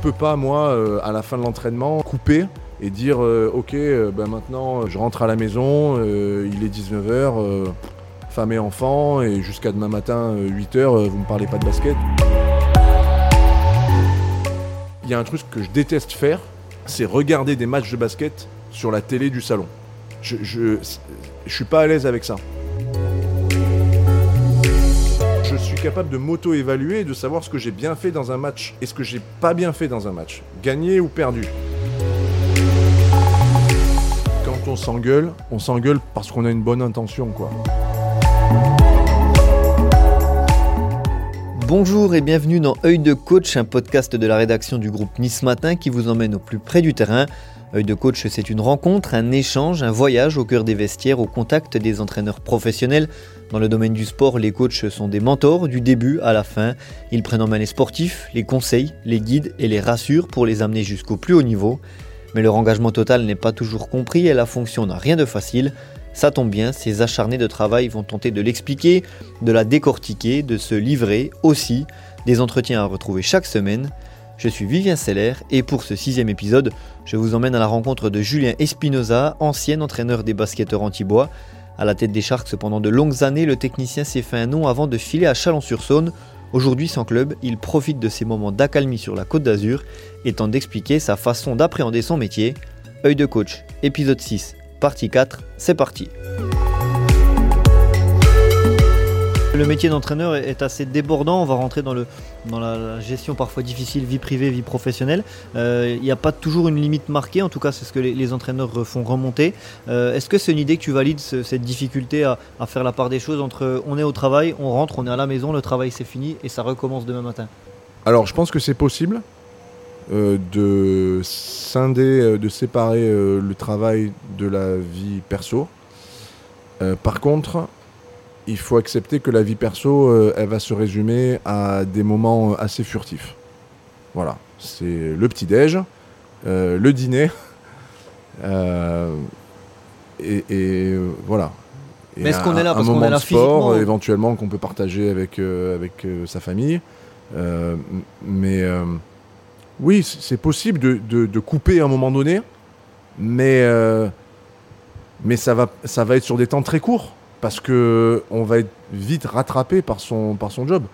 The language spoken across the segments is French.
peux pas, moi, euh, à la fin de l'entraînement, couper et dire euh, ok, euh, ben maintenant je rentre à la maison, il est 19h, femme et enfant, et jusqu'à demain matin 8h, vous me parlez pas de basket. Il y a un truc que je déteste faire, c'est regarder des matchs de basket sur la télé du salon. Je, je, je suis pas à l'aise avec ça. Capable de m'auto-évaluer et de savoir ce que j'ai bien fait dans un match et ce que j'ai pas bien fait dans un match. Gagné ou perdu. Quand on s'engueule, on s'engueule parce qu'on a une bonne intention, quoi. Bonjour et bienvenue dans Œil de coach, un podcast de la rédaction du groupe Nice Matin qui vous emmène au plus près du terrain. Œil de coach, c'est une rencontre, un échange, un voyage au cœur des vestiaires, au contact des entraîneurs professionnels. Dans le domaine du sport, les coachs sont des mentors du début à la fin. Ils prennent en main les sportifs, les conseils, les guident et les rassurent pour les amener jusqu'au plus haut niveau. Mais leur engagement total n'est pas toujours compris et la fonction n'a rien de facile. Ça tombe bien, ces acharnés de travail vont tenter de l'expliquer, de la décortiquer, de se livrer aussi. Des entretiens à retrouver chaque semaine. Je suis Vivien Seller et pour ce sixième épisode, je vous emmène à la rencontre de Julien Espinoza, ancien entraîneur des basketteurs anti-bois. À la tête des Sharks pendant de longues années, le technicien s'est fait un nom avant de filer à Chalon-sur-Saône. Aujourd'hui sans club, il profite de ces moments d'accalmie sur la côte d'Azur et tente d'expliquer sa façon d'appréhender son métier. Œil de coach, épisode 6 partie 4, c'est parti. Le métier d'entraîneur est assez débordant, on va rentrer dans, le, dans la gestion parfois difficile, vie privée, vie professionnelle. Euh, il n'y a pas toujours une limite marquée, en tout cas c'est ce que les, entraîneurs font remonter. Euh, est-ce que c'est une idée que tu valides, cette difficulté à, faire la part des choses entre on est au travail, on rentre, on est à la maison, le travail c'est fini et ça recommence demain matin? Alors je pense que c'est possible. Euh, de scinder, de séparer le travail de la vie perso. par contre, il faut accepter que la vie perso, elle va se résumer à des moments assez furtifs. Voilà, c'est le petit-déj, le dîner, et, voilà. Mais est-ce qu'on est là parce qu'on est là sport, éventuellement qu'on peut partager avec, avec sa famille. mais oui, c'est possible de, couper à un moment donné, mais, euh, mais ça, va, ça va être sur des temps très courts, parce qu'on va être vite rattrapé par son, par son job.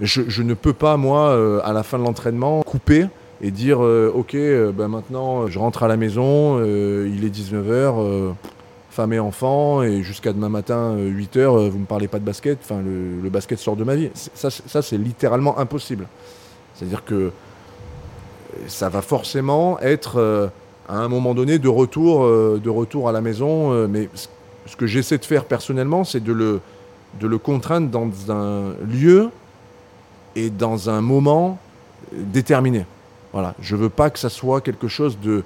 Je, ne peux pas, moi, euh, à la fin de l'entraînement, couper et dire euh, Ok, ben maintenant, je rentre à la maison, il est 19h, femme et enfant, et jusqu'à demain matin, 8h, vous ne me parlez pas de basket, enfin, le, basket sort de ma vie. Ça, c'est littéralement impossible. C'est-à-dire que ça va forcément être euh, à un moment donné de retour, euh, de retour à la maison. Euh, mais ce que j'essaie de faire personnellement, c'est de le, contraindre dans un lieu et dans un moment déterminé. Voilà. Je ne veux pas que ça soit quelque chose de,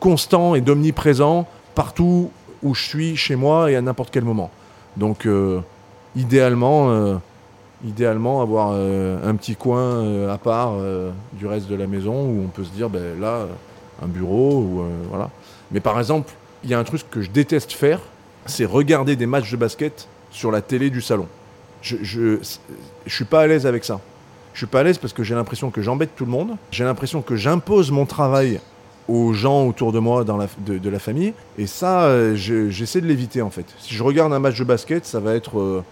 constant et d'omniprésent partout où je suis, chez moi et à n'importe quel moment. Donc, idéalement, idéalement avoir euh, un petit coin euh, à part euh, du reste de la maison où on peut se dire ben là un bureau ou voilà mais par exemple il y a un truc que je déteste faire c'est regarder des matchs de basket sur la télé du salon. Je je, suis pas à l'aise avec ça. Je suis pas à l'aise parce que j'ai l'impression que j'embête tout le monde. J'ai l'impression que j'impose mon travail aux gens autour de moi dans de, la famille. Et ça j'essaie de l'éviter en fait. Si je regarde un match de basket ça va être euh,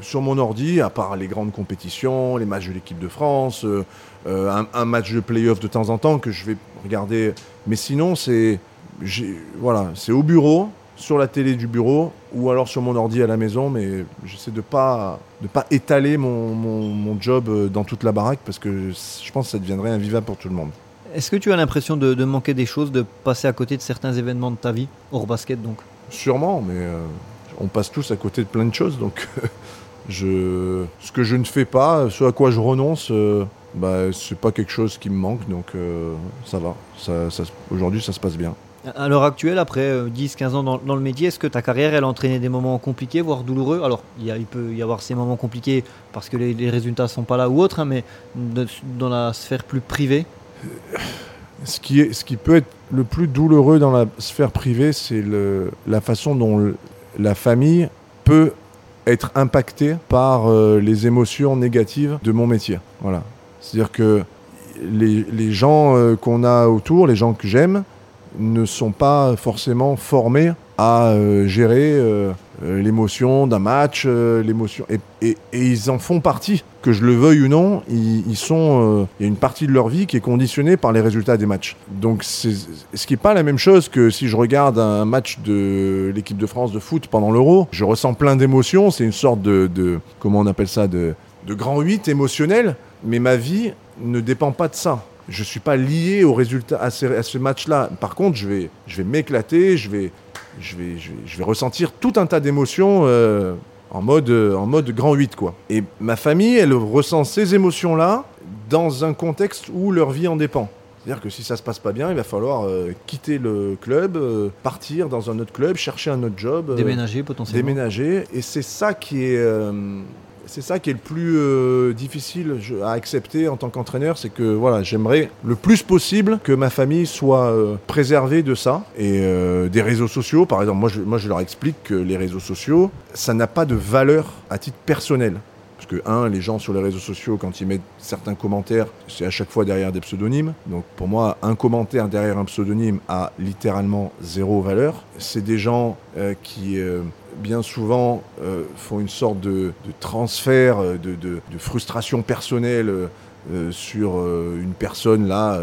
sur mon ordi, à part les grandes compétitions, les matchs de l'équipe de France, euh, euh, un, match de play-off de temps en temps que je vais regarder. Mais sinon, c'est voilà, c'est au bureau, sur la télé du bureau, ou alors sur mon ordi à la maison. Mais j'essaie de pas de pas étaler mon, mon, job dans toute la baraque parce que je pense que ça deviendrait invivable pour tout le monde. Est-ce que tu as l'impression de, de, manquer des choses, de passer à côté de certains événements de ta vie, hors basket donc? Sûrement, mais on passe tous à côté de plein de choses. Donc, je, ce que je ne fais pas, ce à quoi je renonce, euh, bah, c'est pas quelque chose qui me manque. Donc, euh, ça va. Ça, Aujourd'hui, ça se passe bien. À l'heure actuelle, après 10-15 euh, ans dans, le métier, est-ce que ta carrière, elle a entraîné des moments compliqués, voire douloureux? Alors, il, il, peut y avoir ces moments compliqués parce que les, résultats ne sont pas là ou autres, hein, mais dans la sphère plus privée? Ce qui, est, ce qui peut être le plus douloureux dans la sphère privée, c'est la façon dont la famille peut être impactée par euh, les émotions négatives de mon métier. Voilà. C'est-à-dire que les, les gens euh, qu'on a autour, les gens que j'aime, ne sont pas forcément formés à euh, gérer euh, euh, l'émotion d'un match, l'émotion et, ils en font partie, que je le veuille ou non, ils, sont, il y a une partie de leur vie qui est conditionnée par les résultats des matchs. Donc c'est ce qui n'est pas la même chose que si je regarde un match de l'équipe de France de foot pendant l'Euro, je ressens plein d'émotions, c'est une sorte de, de comment on appelle ça, de, de grand 8 émotionnel, mais ma vie ne dépend pas de ça. Je suis pas lié au résultat à ce, à ce match-là. Par contre, je vais, je vais m'éclater, je vais, je vais, je vais, je vais ressentir tout un tas d'émotions euh, en mode, euh, en mode grand 8 quoi. Et ma famille, elle ressent ces émotions-là dans un contexte où leur vie en dépend. C'est-à-dire que si ça se passe pas bien, il va falloir euh, quitter le club, euh, partir dans un autre club, chercher un autre job, Déménager potentiellement. déménager. Et c'est ça qui est, c'est ça qui est le plus euh, difficile à accepter en tant qu'entraîneur, c'est que voilà, j'aimerais le plus possible que ma famille soit euh, préservée de ça et euh, des réseaux sociaux. Par exemple, moi je, leur explique que les réseaux sociaux, ça n'a pas de valeur à titre personnel. Parce que, un, les gens sur les réseaux sociaux, quand ils mettent certains commentaires, c'est à chaque fois derrière des pseudonymes. Donc, pour moi, un commentaire derrière un pseudonyme a littéralement zéro valeur. C'est des gens qui, bien souvent, euh, font une sorte de, transfert, euh, de, frustration personnelle euh, sur une personne là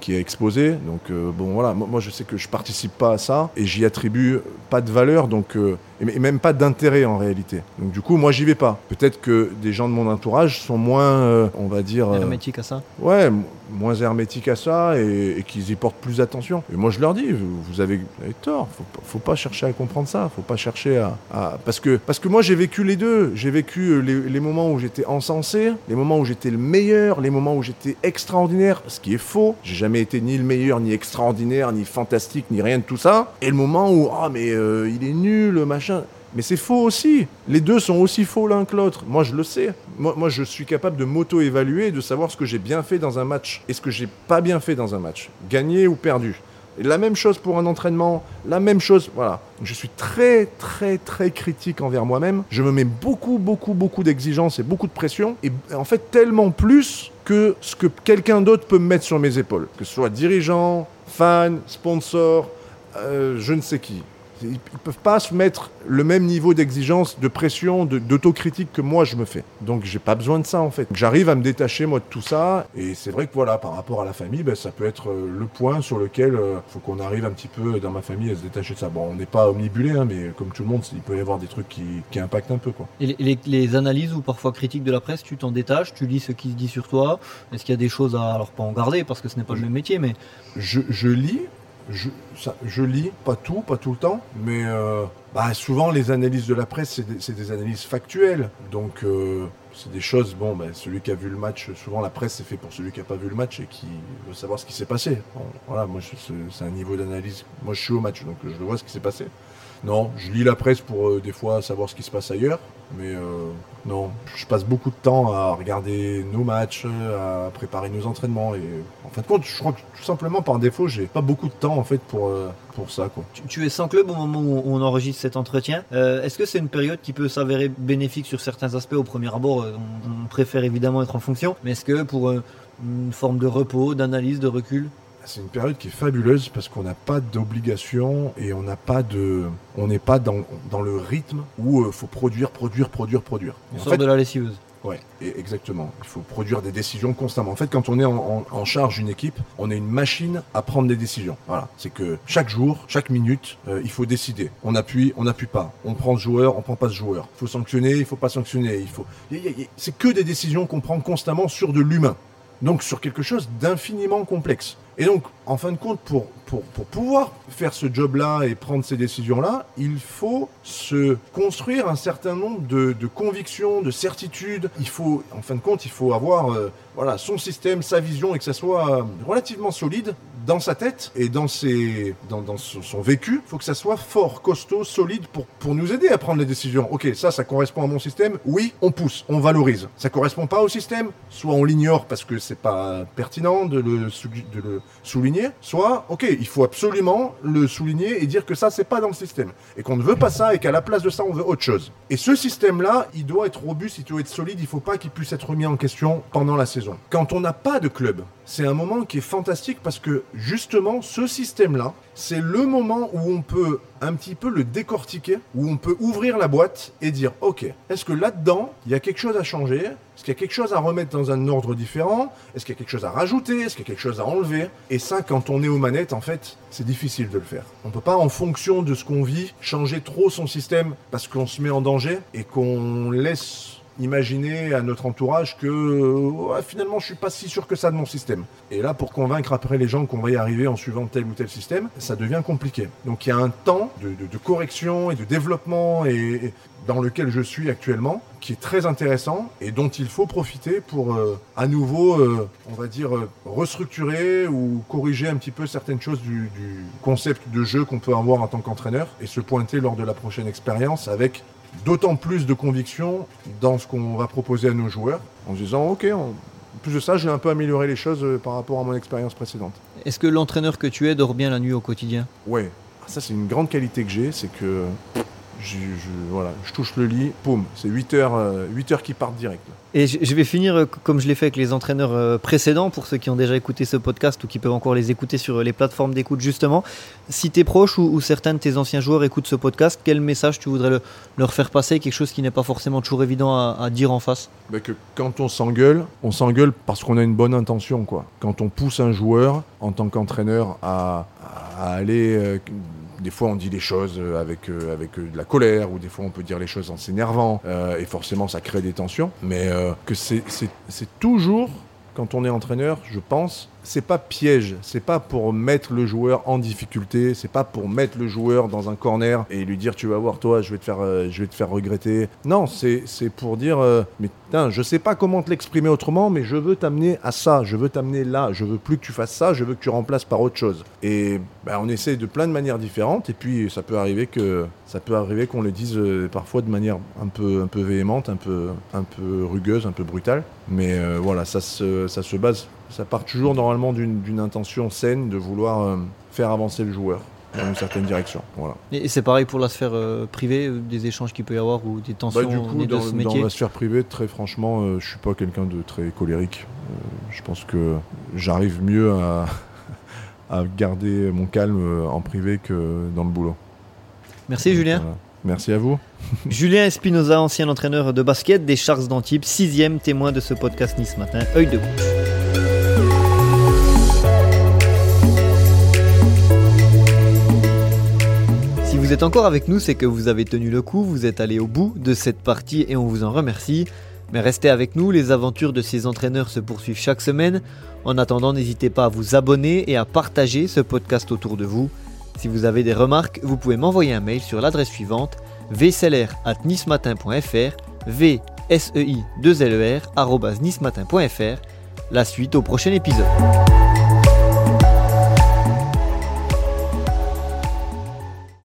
qui est exposée. Donc, euh, bon, voilà, moi, moi, je sais que je participe pas à ça et j'y attribue pas de valeur, donc, euh, et même pas d'intérêt en réalité. Donc, du coup, moi, j'y vais pas. Peut-être que des gens de mon entourage sont moins, euh, on va dire. euh, Hermétique à ça. Ouais, moins hermétiques à ça et, et qu'ils y portent plus attention. Et moi je leur dis, vous, vous avez, vous avez tort, faut, faut pas chercher à comprendre ça, faut pas chercher à... à- parce, que, parce que moi j'ai vécu les deux, j'ai vécu les, les moments où j'étais encensé, les moments où j'étais le meilleur, les moments où j'étais extraordinaire, ce qui est faux, j'ai jamais été ni le meilleur, ni extraordinaire, ni fantastique, ni rien de tout ça, et le moment où, ah mais euh, il est nul, machin... Mais c'est faux aussi. Les deux sont aussi faux l'un que l'autre. Moi, je le sais. Moi, moi, je suis capable de m'auto-évaluer de savoir ce que j'ai bien fait dans un match et ce que j'ai pas bien fait dans un match. Gagné ou perdu. La même chose pour un entraînement, la même chose, voilà. Je suis très, très, très critique envers moi-même. Je me mets beaucoup, beaucoup, beaucoup d'exigences et beaucoup de pression. Et en fait, tellement plus que ce que quelqu'un d'autre peut me mettre sur mes épaules. Que ce soit dirigeant, fan, sponsor, euh, je ne sais qui. Ils ne peuvent pas se mettre le même niveau d'exigence, de pression, d'autocritique que moi je me fais. Donc j'ai pas besoin de ça en fait. J'arrive à me détacher moi de tout ça. Et c'est vrai que voilà, par rapport à la famille, ben, ça peut être euh, le point sur lequel il faut qu'on arrive un petit peu dans ma famille à se détacher de ça. Bon, on n'est pas omnibulé, hein, mais comme tout le monde, il peut y avoir des trucs qui, qui impactent un peu quoi. Et les, les- les analyses ou parfois critiques de la presse, tu t'en détaches, tu lis ce qui se dit sur toi. Est-ce qu'il y a des choses à, alors pas en garder parce que ce n'est pas le même métier, mais je, je lis, je, je lis, pas tout, pas tout le temps, mais euh, bah, souvent les analyses de la presse, c'est des, des analyses factuelles. Donc euh, c'est des choses, bon, bah, celui qui a vu le match, souvent la presse c'est fait pour celui qui n'a pas vu le match et qui veut savoir ce qui s'est passé. Bon, voilà, moi c'est un niveau d'analyse. Moi je suis au match, donc je vois ce qui s'est passé. Non, je lis la presse pour euh, des fois savoir ce qui se passe ailleurs, mais euh, non, je passe beaucoup de temps à regarder nos matchs, à préparer nos entraînements et en fin de compte, je crois que tout simplement par défaut, j'ai pas beaucoup de temps en fait pour euh, pour ça quoi. tu, tu es sans club au moment où on enregistre cet entretien. Euh, Est-ce que c'est une période qui peut s'avérer bénéfique sur certains aspects au premier abord euh, on, on préfère évidemment être en fonction, mais est-ce que pour euh, une forme de repos, d'analyse, de recul C'est une période qui est fabuleuse parce qu'on n'a pas d'obligation et on n'a pas de, on n'est pas dans, dans le rythme où il faut produire, produire, produire, produire. On en sort fait, de la lessiveuse. Et exactement. Il faut produire des décisions constamment. En fait, quand on est en, charge d'une équipe, on est une machine à prendre des décisions. Voilà. C'est que chaque jour, chaque minute, euh, il faut décider. On appuie, on n'appuie pas. On prend ce joueur, on prend pas ce joueur. Il faut sanctionner, il faut pas sanctionner. Il faut. C'est que des décisions qu'on prend constamment sur de l'humain. Donc sur quelque chose d'infiniment complexe. Et donc, en fin de compte, pour, pour, pour pouvoir faire ce job-là et prendre ces décisions-là, il faut se construire un certain nombre de, de convictions, de certitudes. Il faut, en fin de compte, il faut avoir euh, voilà, son système, sa vision et que ça soit euh, relativement solide dans sa tête et dans, ses, dans, son, son vécu, faut que ça soit fort, costaud, solide pour, pour nous aider à prendre les décisions. Ok, ça, ça correspond à mon système. Oui, on pousse, on valorise. Ça correspond pas au système. Soit on l'ignore parce que c'est pas pertinent de le, de le souligner. Soit, ok, il faut absolument le souligner et dire que ça, c'est pas dans le système. Et qu'on ne veut pas ça et qu'à la place de ça, on veut autre chose. Et ce système-là, il doit être robuste, il doit être solide. Il faut pas qu'il puisse être remis en question pendant la saison. Quand on n'a pas de club, c'est un moment qui est fantastique parce que justement, ce système-là, c'est le moment où on peut un petit peu le décortiquer, où on peut ouvrir la boîte et dire, ok, est-ce que là-dedans, il y a quelque chose à changer? Est-ce qu'il y a quelque chose à remettre dans un ordre différent? Est-ce qu'il y a quelque chose à rajouter? Est-ce qu'il y a quelque chose à enlever? Et ça, quand on est aux manettes, en fait, c'est difficile de le faire. On peut pas, en fonction de ce qu'on vit, changer trop son système parce qu'on se met en danger et qu'on laisse imaginer à notre entourage que euh, finalement je suis pas si sûr que ça de mon système. Et là pour convaincre après les gens qu'on va y arriver en suivant tel ou tel système, ça devient compliqué. Donc il y a un temps de, correction et de développement et, dans lequel je suis actuellement qui est très intéressant et dont il faut profiter pour euh, à nouveau euh, on va dire restructurer ou corriger un petit peu certaines choses du concept de jeu qu'on peut avoir en tant qu'entraîneur et se pointer lors de la prochaine expérience avec d'autant plus de conviction dans ce qu'on va proposer à nos joueurs, en se disant ok, en en plus de ça, j'ai un peu amélioré les choses euh, par rapport à mon expérience précédente. Est-ce que l'entraîneur que tu es dort bien la nuit au quotidien? Ouais, Ah, ça c'est une grande qualité que j'ai, c'est que je, je- voilà, je touche le lit, poum, c'est 8 heures, euh, 8 heures qui partent direct. Et je je vais finir euh, comme je l'ai fait avec les entraîneurs euh, précédents, pour ceux qui ont déjà écouté ce podcast ou qui peuvent encore les écouter sur les plateformes d'écoute justement. Si tes proches ou, ou certains de tes anciens joueurs écoutent ce podcast, quel message tu voudrais le- leur faire passer? Quelque chose qui n'est pas forcément toujours évident à, à dire en face? Bah, que quand on s'engueule, on s'engueule parce qu'on a une bonne intention. Quoi. Quand on pousse un joueur en tant qu'entraîneur à, à aller. Des fois, on dit les choses euh, avec, euh, avec euh, de la colère, ou des fois, on peut dire les choses en s'énervant, euh, et forcément, ça crée des tensions. Mais que c'est toujours, quand on est entraîneur, je pense, c'est pas piège, c'est pas pour mettre le joueur en difficulté, c'est pas pour mettre le joueur dans un corner et lui dire tu vas voir toi, je vais te faire, je vais te faire regretter. Non, c'est pour dire euh, mais je sais pas comment te l'exprimer autrement, mais je veux t'amener à ça, je veux t'amener là, je veux plus que tu fasses ça, je veux que tu remplaces par autre chose. Et ben, on essaie de plein de manières différentes et puis ça peut arriver que ça peut arriver qu'on le dise euh, parfois de manière un peu un peu véhémente, un peu un peu rugueuse, un peu brutale. Mais euh, voilà, ça se ça se base ça part toujours normalement d'une intention saine de vouloir euh, faire avancer le joueur dans une certaine direction. Voilà. Et c'est pareil pour la sphère euh, privée, euh, des échanges qu'il peut y avoir ou des tensions Bah, du coup, nées de dans, ce dans métier la sphère privée, très franchement, euh, je suis pas quelqu'un de très colérique. Je pense que j'arrive mieux à, à garder mon calme euh, en privé que dans le boulot. Merci Julien. Voilà. Merci à vous. Julien Espinoza, ancien entraîneur de basket des Sharks d'Antibes, sixième témoin de ce podcast Nice Matin, œil de coach. Si vous êtes encore avec nous, c'est que vous avez tenu le coup, vous êtes allé au bout de cette partie et on vous en remercie. Mais restez avec nous, les aventures de ces entraîneurs se poursuivent chaque semaine. En attendant, n'hésitez pas à vous abonner et à partager ce podcast autour de vous. Si vous avez des remarques, vous pouvez m'envoyer un mail sur l'adresse suivante vclr@nicematin.fr, v s e i 2 l e. La suite au prochain épisode.